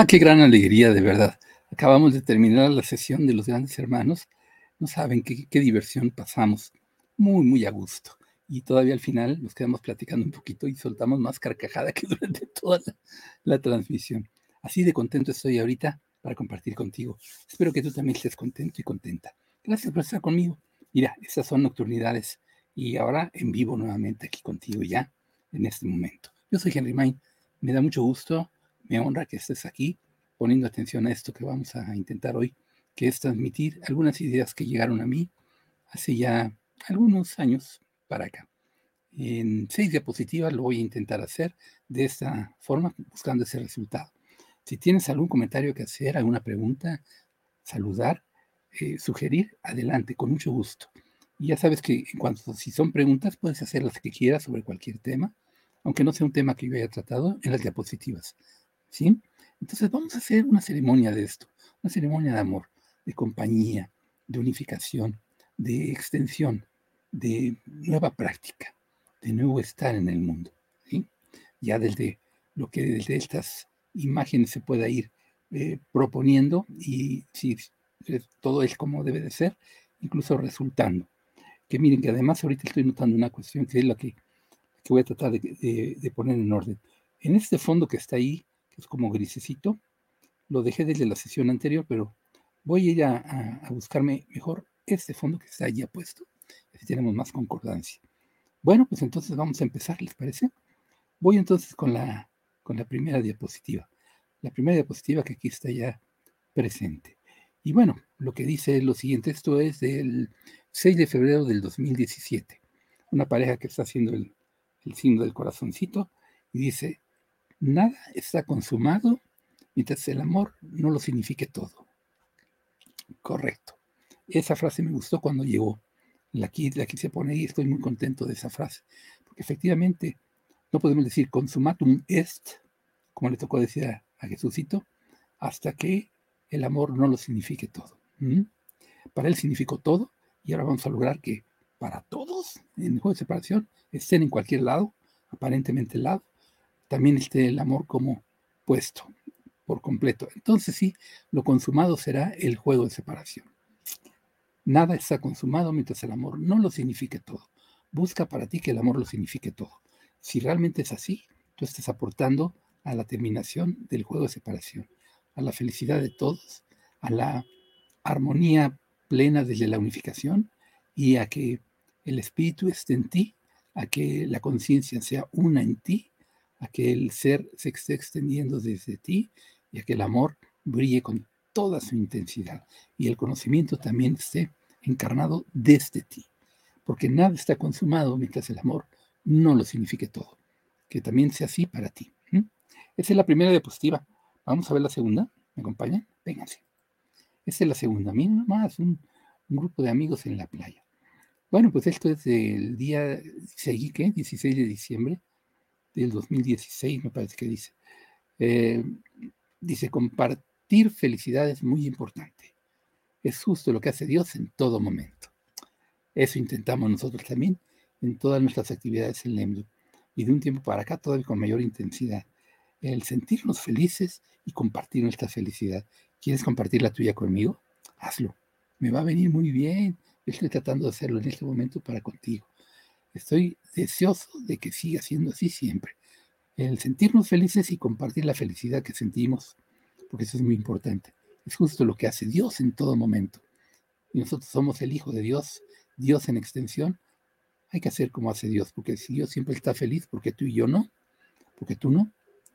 Ah, qué gran alegría, de verdad. Acabamos de terminar la sesión de los grandes hermanos. No saben qué, qué diversión pasamos. Muy, muy a gusto. Y todavía al final nos quedamos platicando un poquito y soltamos más carcajada que durante toda la, la transmisión. Así de contento estoy ahorita para compartir contigo. Espero que tú también estés contento y contenta. Gracias por estar conmigo. Mira, estas son nocturnidades y ahora en vivo nuevamente aquí contigo ya en este momento. Yo soy Henry Main. Me da mucho gusto me honra que estés aquí poniendo atención a esto que vamos a intentar hoy, que es transmitir algunas ideas que llegaron a mí hace ya algunos años para acá. En seis diapositivas lo voy a intentar hacer de esta forma, buscando ese resultado. Si tienes algún comentario que hacer, alguna pregunta, saludar, eh, sugerir, adelante, con mucho gusto. Y ya sabes que en cuanto si son preguntas, puedes hacer las que quieras sobre cualquier tema, aunque no sea un tema que yo haya tratado en las diapositivas. ¿Sí? Entonces vamos a hacer una ceremonia de esto, una ceremonia de amor, de compañía, de unificación, de extensión, de nueva práctica, de nuevo estar en el mundo, ¿sí? Ya desde lo que desde estas imágenes se pueda ir eh, proponiendo y si todo es como debe de ser, incluso resultando. Que miren que además ahorita estoy notando una cuestión que es la que, que voy a tratar de, de poner en orden. En este fondo que está ahí, es como grisecito. Lo dejé desde la sesión anterior, pero voy a ir a, buscarme mejor este fondo que está allí puesto. Así tenemos más concordancia. Bueno, pues entonces vamos a empezar, ¿les parece? Voy entonces con la, con la primera diapositiva. La primera diapositiva que aquí está ya presente. Y bueno, lo que dice es lo siguiente, esto es del 6 de febrero del 2017. Una pareja que está haciendo el, el signo del corazoncito y dice, Nada está consumado mientras el amor no lo signifique todo. Correcto. Esa frase me gustó cuando llegó. La, la quise poner y estoy muy contento de esa frase. Porque efectivamente no podemos decir consumatum est, como le tocó decir a, a Jesucito, hasta que el amor no lo signifique todo. Para él significó todo y ahora vamos a lograr que para todos en el juego de separación estén en cualquier lado, aparentemente el lado, también esté el amor como puesto por completo. Entonces sí, lo consumado será el juego de separación. Nada está consumado mientras el amor no lo signifique todo. Busca para ti que el amor lo signifique todo. Si realmente es así, tú estás aportando a la terminación del juego de separación, a la felicidad de todos, a la armonía plena desde la unificación y a que el espíritu esté en ti, a que la conciencia sea una en ti a que el ser se esté extendiendo desde ti y a que el amor brille con toda su intensidad y el conocimiento también esté encarnado desde ti. Porque nada está consumado mientras el amor no lo signifique todo. Que también sea así para ti. Esa es la primera diapositiva. Vamos a ver la segunda. ¿Me acompañan? Vénganse. Esa es la segunda. Miren nomás, un, grupo de amigos en la playa. Bueno, pues esto es del día, ¿qué? 16 de diciembre del 2016, me parece que dice. Eh, dice, compartir felicidad es muy importante. Es justo lo que hace Dios en todo momento. Eso intentamos nosotros también en todas nuestras actividades en Lemdu. Y de un tiempo para acá todavía con mayor intensidad. El sentirnos felices y compartir nuestra felicidad. ¿Quieres compartir la tuya conmigo? Hazlo. Me va a venir muy bien. Estoy tratando de hacerlo en este momento para contigo. Estoy deseoso de que siga siendo así siempre. El sentirnos felices y compartir la felicidad que sentimos, porque eso es muy importante. Es justo lo que hace Dios en todo momento. Y nosotros somos el Hijo de Dios, Dios en extensión. Hay que hacer como hace Dios, porque si Dios siempre está feliz, porque tú y yo no, porque tú no,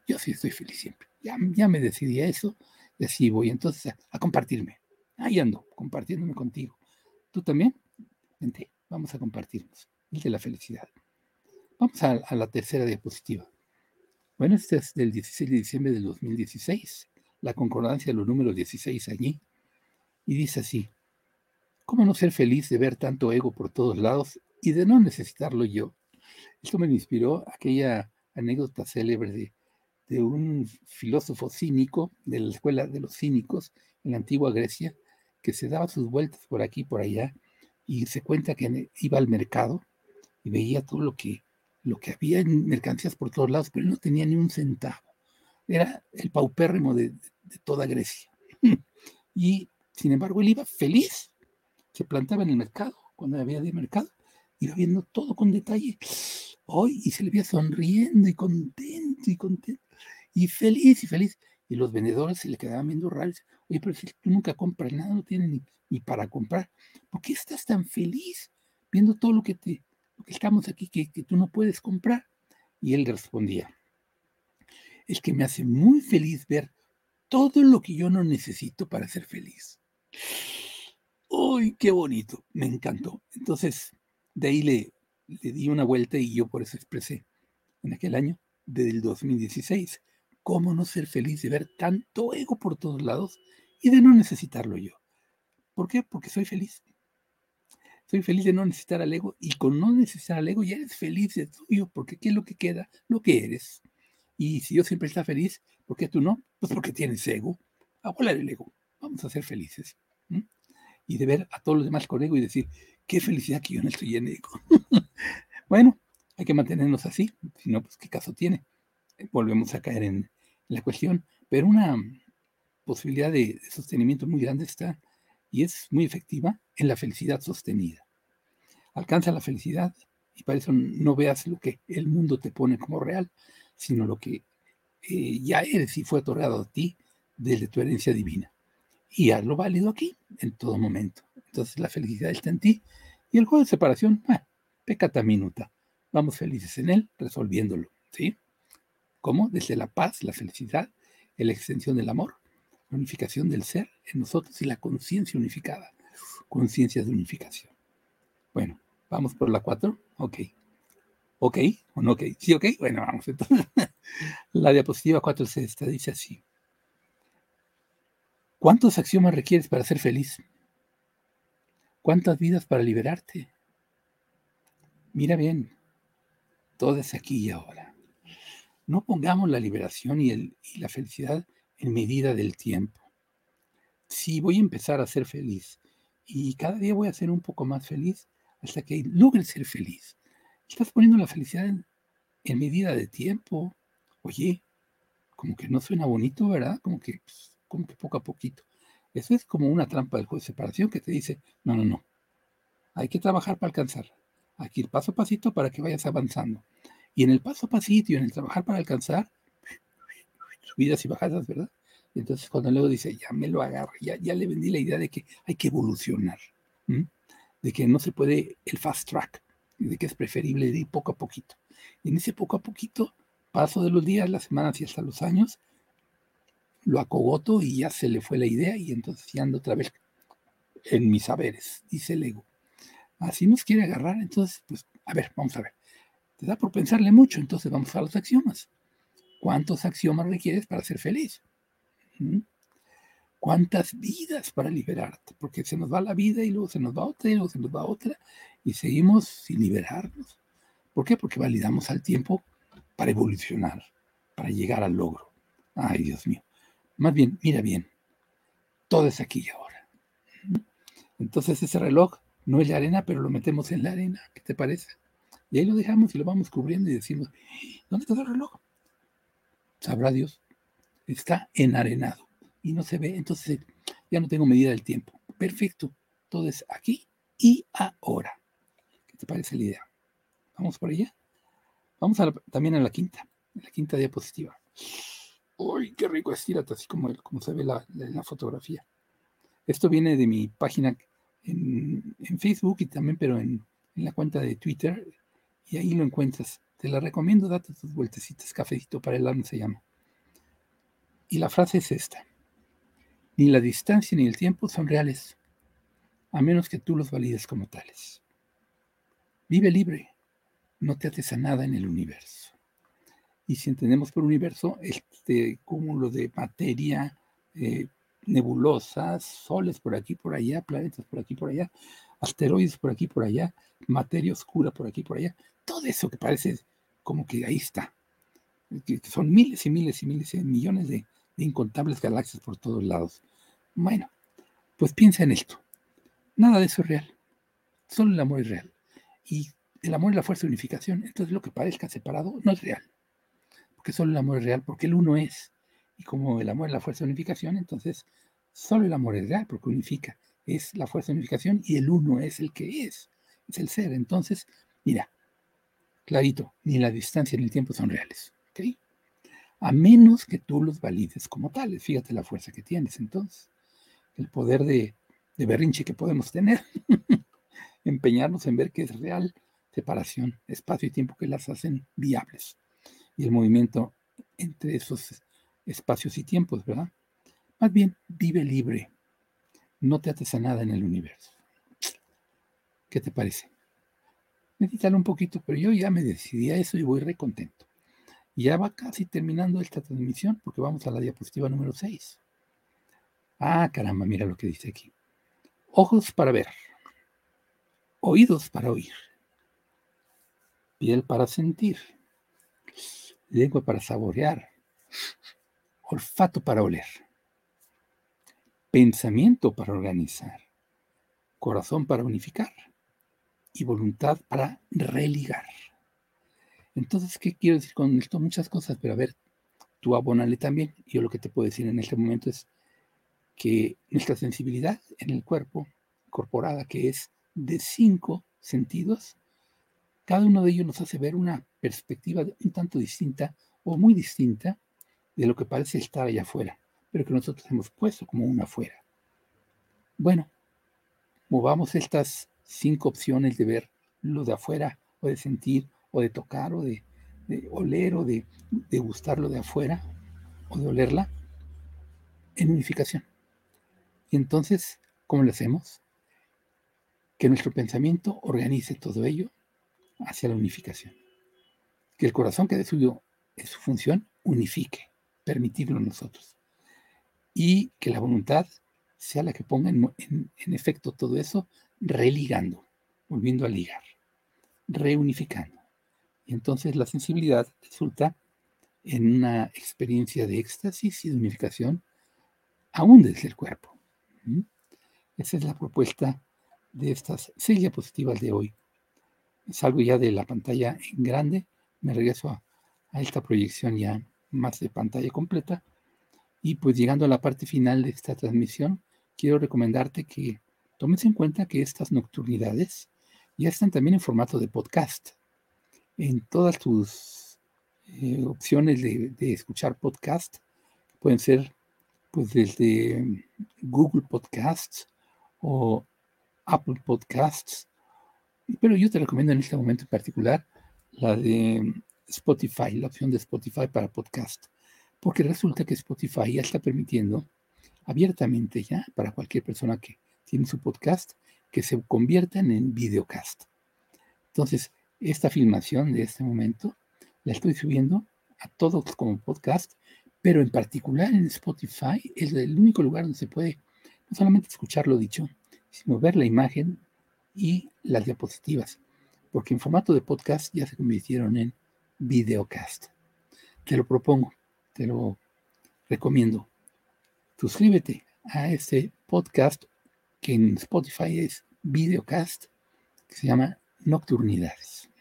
yo sí estoy feliz siempre. Ya, me decidí a eso y así voy entonces a, a compartirme. Ahí ando, compartiéndome contigo. ¿Tú también? Vente, vamos a compartirnos de la felicidad. Vamos a, la tercera diapositiva. Bueno, este es del 16 de diciembre del 2016, la concordancia de los números 16 allí, y dice así, ¿cómo no ser feliz de ver tanto ego por todos lados y de no necesitarlo yo? Esto me inspiró aquella anécdota célebre de, de un filósofo cínico de la escuela de los cínicos en la antigua Grecia, que se daba sus vueltas por aquí y por allá, y se cuenta que iba al mercado y veía todo lo que, lo que había en mercancías por todos lados, pero no tenía ni un centavo. era el paupérrimo de, toda Grecia. Y sin embargo, él iba feliz, se plantaba en el mercado, cuando había de mercado, iba viendo todo con detalle. Hoy, y se le veía sonriendo y contento y contento, y feliz y feliz. Y los vendedores se le quedaban viendo raros. Oye, pero si tú nunca compras nada, no tienes ni, ni, para comprar, ¿por qué estás tan feliz viendo todo lo que te, estamos aquí, que, tú no puedes comprar? Y él respondía, es que me hace muy feliz ver todo lo que yo no necesito para ser feliz. ¡Uy, qué bonito! Me encantó. Entonces, de ahí le, le di una vuelta y yo por eso expresé en aquel año, desde el 2016, cómo no ser feliz de ver tanto ego por todos lados y de no necesitarlo yo. ¿Por qué? Porque soy feliz. Soy feliz de no necesitar al ego y con no necesitar al ego ya eres feliz de tuyo, porque ¿qué es lo que queda? Lo que eres. Y si yo siempre está feliz, ¿por qué tú no? Pues porque tienes ego. A volar el ego. Vamos a ser felices. Y de ver a todos los demás con ego y decir, qué felicidad que yo no estoy en ego. bueno, hay que mantenernos así, si no, pues qué caso tiene. Volvemos a caer en la cuestión, pero una posibilidad de sostenimiento muy grande está y es muy efectiva en la felicidad sostenida. Alcanza la felicidad y para eso no veas lo que el mundo te pone como real, sino lo que eh, ya eres y fue otorgado a ti desde tu herencia divina. Y hazlo válido aquí, en todo momento. Entonces la felicidad está en ti y el juego de separación, ah, pecata minuta. Vamos felices en él, resolviéndolo. ¿Sí? ¿Cómo? Desde la paz, la felicidad, la extensión del amor, la unificación del ser en nosotros y la conciencia unificada. Conciencia de unificación. Bueno, vamos por la cuatro. Ok. ¿Ok o no ok? Sí, ok. Bueno, vamos entonces. La diapositiva 4 esta, dice así. ¿Cuántos axiomas requieres para ser feliz? ¿Cuántas vidas para liberarte? Mira bien, todo es aquí y ahora. No pongamos la liberación y, el, y la felicidad en medida del tiempo. Si voy a empezar a ser feliz y cada día voy a ser un poco más feliz hasta que logre ser feliz. Estás poniendo la felicidad en, medida de tiempo. Oye, como que no suena bonito, ¿verdad? Como que, pues, como que poco a poquito. Eso es como una trampa del juego de separación que te dice, no, no, no. Hay que trabajar para alcanzar. Que ir paso a pasito para que vayas avanzando. Y en el paso a pasito y en el trabajar para alcanzar, subidas y bajadas, ¿verdad? Entonces cuando luego dice, ya me lo agarro, ya, ya le vendí la idea de que hay que evolucionar, de que no se puede el fast track, de que es preferible ir poco a poquito. Y en ese poco a poquito, paso de los días, las semanas y hasta los años, lo acogoto y ya se le fue la idea y entonces ya ando otra vez en mis saberes, dice el ego. Así nos quiere agarrar, entonces, pues, a ver, vamos a ver. Te da por pensarle mucho, entonces vamos a los axiomas. ¿Cuántos axiomas requieres para ser feliz? ¿Mm? ¿Cuántas vidas para liberarte? Porque se nos va la vida y luego se nos va otra y luego se nos va otra y seguimos sin liberarnos. ¿Por qué? Porque validamos al tiempo para evolucionar, para llegar al logro. Ay, Dios mío. Más bien, mira bien, todo es aquí y ahora. Entonces ese reloj no es la arena, pero lo metemos en la arena. ¿Qué te parece? Y ahí lo dejamos y lo vamos cubriendo y decimos, ¿dónde está el reloj? Sabrá Dios. Está enarenado y no se ve. Entonces ya no tengo medida del tiempo. Perfecto. Todo es aquí y ahora te parece la idea? ¿Vamos por ella? Vamos también a la quinta, la quinta diapositiva. ¡Uy, qué rico! Estírate, así como, como se ve la, en fotografía. Esto viene de mi página en, Facebook y también, pero en, en, la cuenta de Twitter, y ahí lo encuentras. Te la recomiendo, date tus vueltecitas, cafecito para el alma se llama. Y la frase es esta. Ni la distancia ni el tiempo son reales, a menos que tú los valides como tales. Vive libre, no te ates a nada en el universo. Y si entendemos por universo, este cúmulo de materia, eh, nebulosas, soles por aquí, por allá, planetas por aquí, por allá, asteroides por aquí, por allá, materia oscura por aquí, por allá, todo eso que parece como que ahí está. Que son miles y miles y miles y millones de, de incontables galaxias por todos lados. Bueno, pues piensa en esto. Nada de eso es real. Solo el amor es real. Y el amor es la fuerza de unificación. Entonces lo que parezca separado no es real. Porque solo el amor es real, porque el uno es. Y como el amor es la fuerza de unificación, entonces solo el amor es real porque unifica. Es la fuerza de unificación y el uno es el que es, es el ser. Entonces, mira, clarito, ni la distancia ni el tiempo son reales. A menos que tú los valides como tales. Fíjate la fuerza que tienes entonces. El poder de, berrinche que podemos tener. Empeñarnos en ver que es real separación, espacio y tiempo que las hacen viables. Y el movimiento entre esos espacios y tiempos, ¿verdad? Más bien, vive libre. No te ates a nada en el universo. ¿Qué te parece? Medítalo un poquito, pero yo ya me decidí a eso y voy re ya va casi terminando esta transmisión porque vamos a la diapositiva número 6. Ah, caramba, mira lo que dice aquí. Ojos para ver, oídos para oír, piel para sentir, lengua para saborear, olfato para oler, pensamiento para organizar, corazón para unificar y voluntad para religar. Entonces, ¿qué quiero decir con esto? Muchas cosas, pero a ver, tú abónale también. Yo lo que te puedo decir en este momento es que nuestra sensibilidad en el cuerpo, incorporada, que es de cinco sentidos, cada uno de ellos nos hace ver una perspectiva un tanto distinta o muy distinta de lo que parece estar allá afuera, pero que nosotros hemos puesto como una afuera. Bueno, movamos estas cinco opciones de ver lo de afuera, o de sentir, o de tocar, o de, oler, o de, de gustar lo de afuera, o de olerla, en unificación. Y entonces, ¿cómo lo hacemos? Que nuestro pensamiento organice todo ello hacia la unificación. Que el corazón que de suyo es su función, unifique, permitirlo nosotros. Y que la voluntad sea la que ponga en, efecto todo eso, religando, volviendo a ligar, reunificando. Y entonces la sensibilidad resulta en una experiencia de éxtasis y de unificación, aún desde el cuerpo. Esa es la propuesta de estas seis diapositivas de hoy salgo ya de la pantalla en grande, me regreso a, esta proyección ya más de pantalla completa. Y pues llegando a la parte final de esta transmisión, quiero recomendarte que tomes en cuenta que estas nocturnidades ya están también en formato de podcast. En todas tus eh, opciones de, de, escuchar podcast, pueden ser pues desde Google Podcasts o Apple Podcasts pero yo te recomiendo en este momento en particular la de Spotify, la opción de Spotify para podcast, porque resulta que Spotify ya está permitiendo abiertamente ya para cualquier persona que tiene su podcast que se conviertan en videocast. Entonces, esta filmación de este momento la estoy subiendo a todos como podcast, pero en particular en Spotify es el único lugar donde se puede no solamente escuchar lo dicho, sino ver la imagen y las diapositivas, porque en formato de podcast ya se convirtieron en videocast. Te lo propongo, te lo recomiendo. Suscríbete a este podcast que en Spotify es videocast, que se llama Nocturnidades.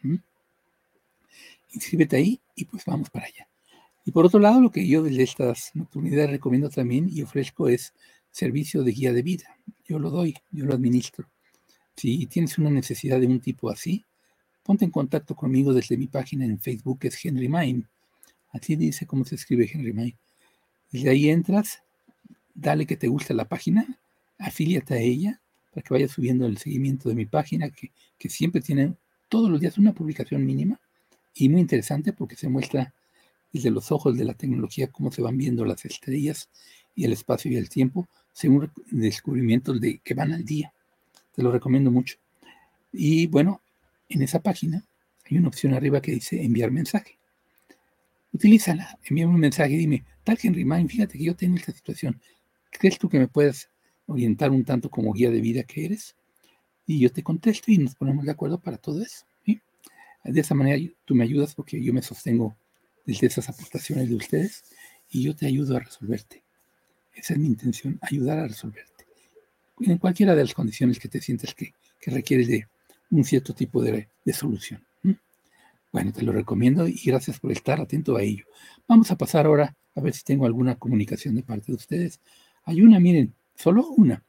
Inscríbete ahí y pues vamos para allá. Y por otro lado, lo que yo desde estas nocturnidades recomiendo también y ofrezco es servicio de guía de vida. Yo lo doy, yo lo administro. Si tienes una necesidad de un tipo así, ponte en contacto conmigo desde mi página en Facebook, que es Henry Main. Así dice cómo se escribe Henry Main. Desde ahí entras, dale que te guste la página, afíliate a ella para que vayas subiendo el seguimiento de mi página, que, que siempre tiene todos los días una publicación mínima y muy interesante porque se muestra desde los ojos de la tecnología cómo se van viendo las estrellas y el espacio y el tiempo según descubrimientos de, que van al día. Te lo recomiendo mucho. Y bueno, en esa página hay una opción arriba que dice enviar mensaje. Utilízala, envíame un mensaje y dime, tal Henry Main, fíjate que yo tengo esta situación. ¿Crees tú que me puedes orientar un tanto como guía de vida que eres? Y yo te contesto y nos ponemos de acuerdo para todo eso. De esa manera tú me ayudas porque yo me sostengo desde esas aportaciones de ustedes y yo te ayudo a resolverte. Esa es mi intención, ayudar a resolverte en cualquiera de las condiciones que te sientes que, que requieres de un cierto tipo de, solución. Bueno, te lo recomiendo y gracias por estar atento a ello. Vamos a pasar ahora a ver si tengo alguna comunicación de parte de ustedes. Hay una, miren, solo una.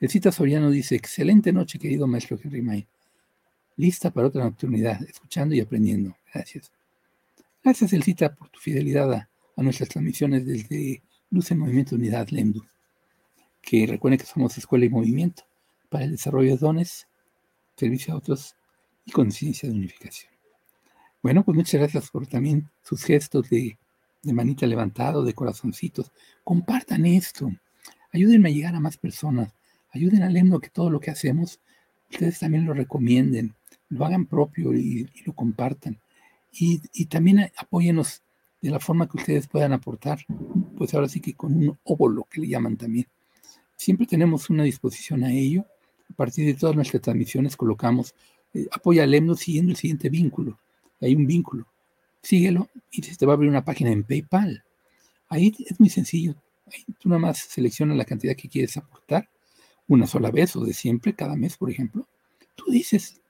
El cita Soriano dice, excelente noche, querido maestro Henry May. Lista para otra nocturnidad, escuchando y aprendiendo. Gracias. Gracias, El cita, por tu fidelidad a, nuestras transmisiones desde Luz en Movimiento Unidad Lemdu. Que recuerden que somos escuela y movimiento para el desarrollo de dones, servicio a otros y conciencia de unificación. Bueno, pues muchas gracias por también sus gestos de, manita levantado, de corazoncitos. Compartan esto. Ayúdenme a llegar a más personas. Ayuden al Lemdo que todo lo que hacemos, ustedes también lo recomienden, lo hagan propio y, lo compartan. Y, también apóyenos de la forma que ustedes puedan aportar, pues ahora sí que con un óvulo que le llaman también. Siempre tenemos una disposición a ello. A partir de todas nuestras transmisiones colocamos eh, apoya al Lemno siguiendo el siguiente vínculo. Hay un vínculo. Síguelo y te va a abrir una página en PayPal. Ahí es muy sencillo. Ahí tú nada más seleccionas la cantidad que quieres aportar, una sola vez o de siempre, cada mes, por ejemplo. Tú dices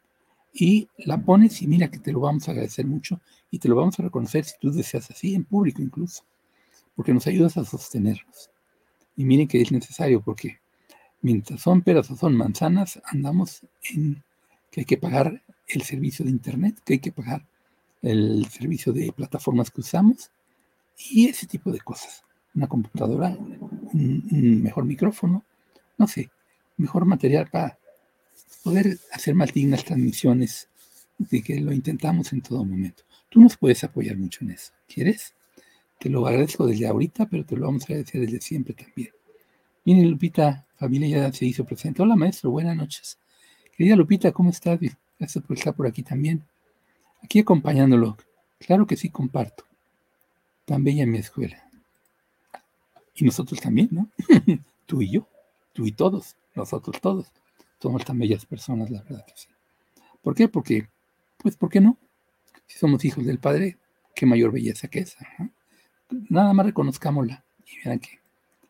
y la pones y mira que te lo vamos a agradecer mucho y te lo vamos a reconocer si tú deseas así, en público incluso, porque nos ayudas a sostenernos. Y miren que es necesario porque mientras son peras o son manzanas, andamos en que hay que pagar el servicio de Internet, que hay que pagar el servicio de plataformas que usamos y ese tipo de cosas. Una computadora, un, mejor micrófono, no sé, mejor material para poder hacer más dignas transmisiones de que lo intentamos en todo momento. Tú nos puedes apoyar mucho en eso. ¿Quieres? Te lo agradezco desde ahorita, pero te lo vamos a agradecer desde siempre también. Miren, Lupita, familia ya se hizo presente. Hola, maestro, buenas noches. Querida Lupita, ¿cómo estás? Gracias por estar por aquí también. Aquí acompañándolo. Claro que sí, comparto. Tan bella mi escuela. Y nosotros también, ¿no? tú y yo, tú y todos, nosotros todos. Somos tan bellas personas, la verdad que sí. ¿Por qué? Porque, pues, ¿por qué no? Si somos hijos del Padre, qué mayor belleza que esa. Nada más reconozcámosla y vean que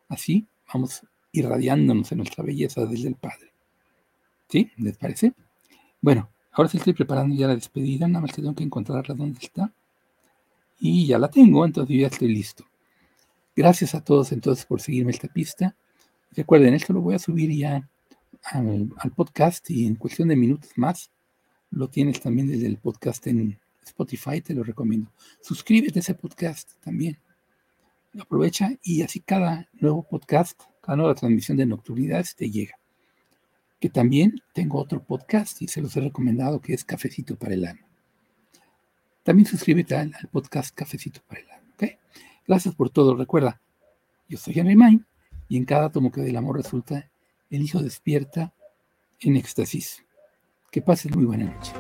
así vamos irradiándonos en nuestra belleza desde el Padre. ¿Sí? ¿Les parece? Bueno, ahora sí estoy preparando ya la despedida, nada más tengo que encontrarla donde está. Y ya la tengo, entonces ya estoy listo. Gracias a todos entonces por seguirme esta pista. Recuerden, esto lo voy a subir ya al, al, podcast y en cuestión de minutos más lo tienes también desde el podcast en Spotify, te lo recomiendo. Suscríbete a ese podcast también. Aprovecha y así cada nuevo podcast, cada nueva transmisión de nocturnidades te llega que también tengo otro podcast y se los he recomendado que es Cafecito para el Alma. También suscríbete al, podcast Cafecito para el Alma. ¿okay? Gracias por todo. Recuerda, yo soy Henry Main y en cada tomo que del amor resulta el hijo despierta en éxtasis. Que pases muy buena noche.